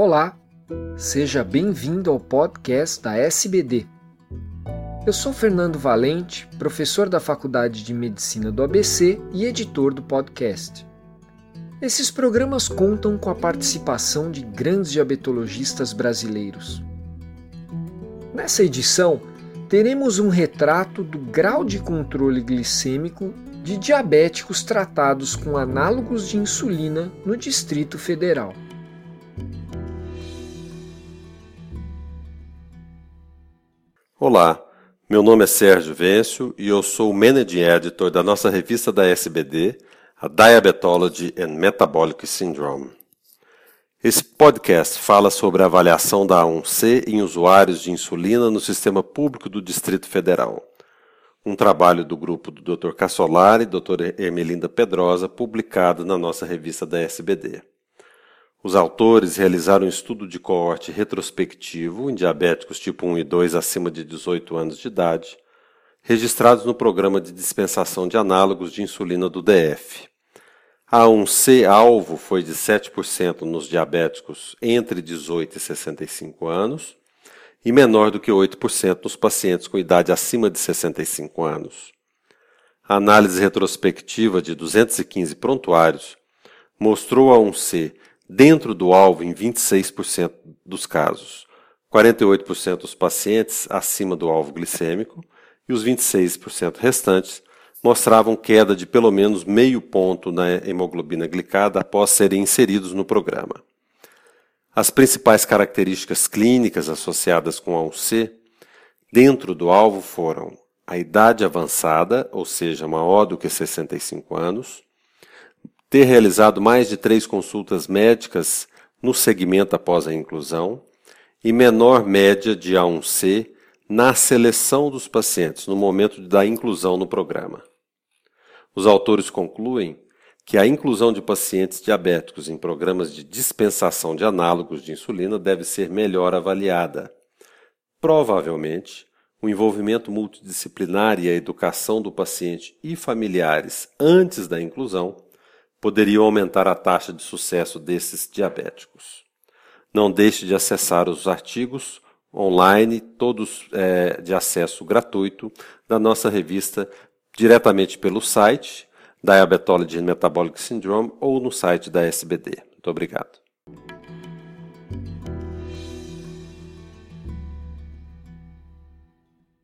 Olá, seja bem-vindo ao podcast da SBD. Eu sou Fernando Valente, professor da Faculdade de Medicina do ABC e editor do podcast. Esses programas contam com a participação de grandes diabetologistas brasileiros. Nessa edição, teremos um retrato do grau de controle glicêmico de diabéticos tratados com análogos de insulina no Distrito Federal. Olá, meu nome é Sérgio Vêncio e eu sou o Managing Editor da nossa revista da SBD, a Diabetology and Metabolic Syndrome. Esse podcast fala sobre a avaliação da A1C em usuários de insulina no sistema público do Distrito Federal. Um trabalho do grupo do Dr. Cassolari e Dr. Ermelinda Pedrosa, publicado na nossa revista da SBD. Os autores realizaram um estudo de coorte retrospectivo em diabéticos tipo 1 e 2 acima de 18 anos de idade, registrados no programa de dispensação de análogos de insulina do DF. A 1C alvo foi de 7% nos diabéticos entre 18 e 65 anos e menor do que 8% nos pacientes com idade acima de 65 anos. A análise retrospectiva de 215 prontuários mostrou a 1C dentro do alvo em 26% dos casos, 48% dos pacientes acima do alvo glicêmico e os 26% restantes mostravam queda de pelo menos meio ponto na hemoglobina glicada após serem inseridos no programa. As principais características clínicas associadas com a UC dentro do alvo foram a idade avançada, ou seja, maior do que 65 anos, ter realizado mais de três consultas médicas no segmento após a inclusão e menor média de A1C na seleção dos pacientes no momento da inclusão no programa. Os autores concluem que a inclusão de pacientes diabéticos em programas de dispensação de análogos de insulina deve ser melhor avaliada. Provavelmente, o envolvimento multidisciplinar e a educação do paciente e familiares antes da inclusão poderiam aumentar a taxa de sucesso desses diabéticos. Não deixe de acessar os artigos online, todos é, de acesso gratuito, da nossa revista diretamente pelo site Diabetology and Metabolic Syndrome ou no site da SBD. Muito obrigado.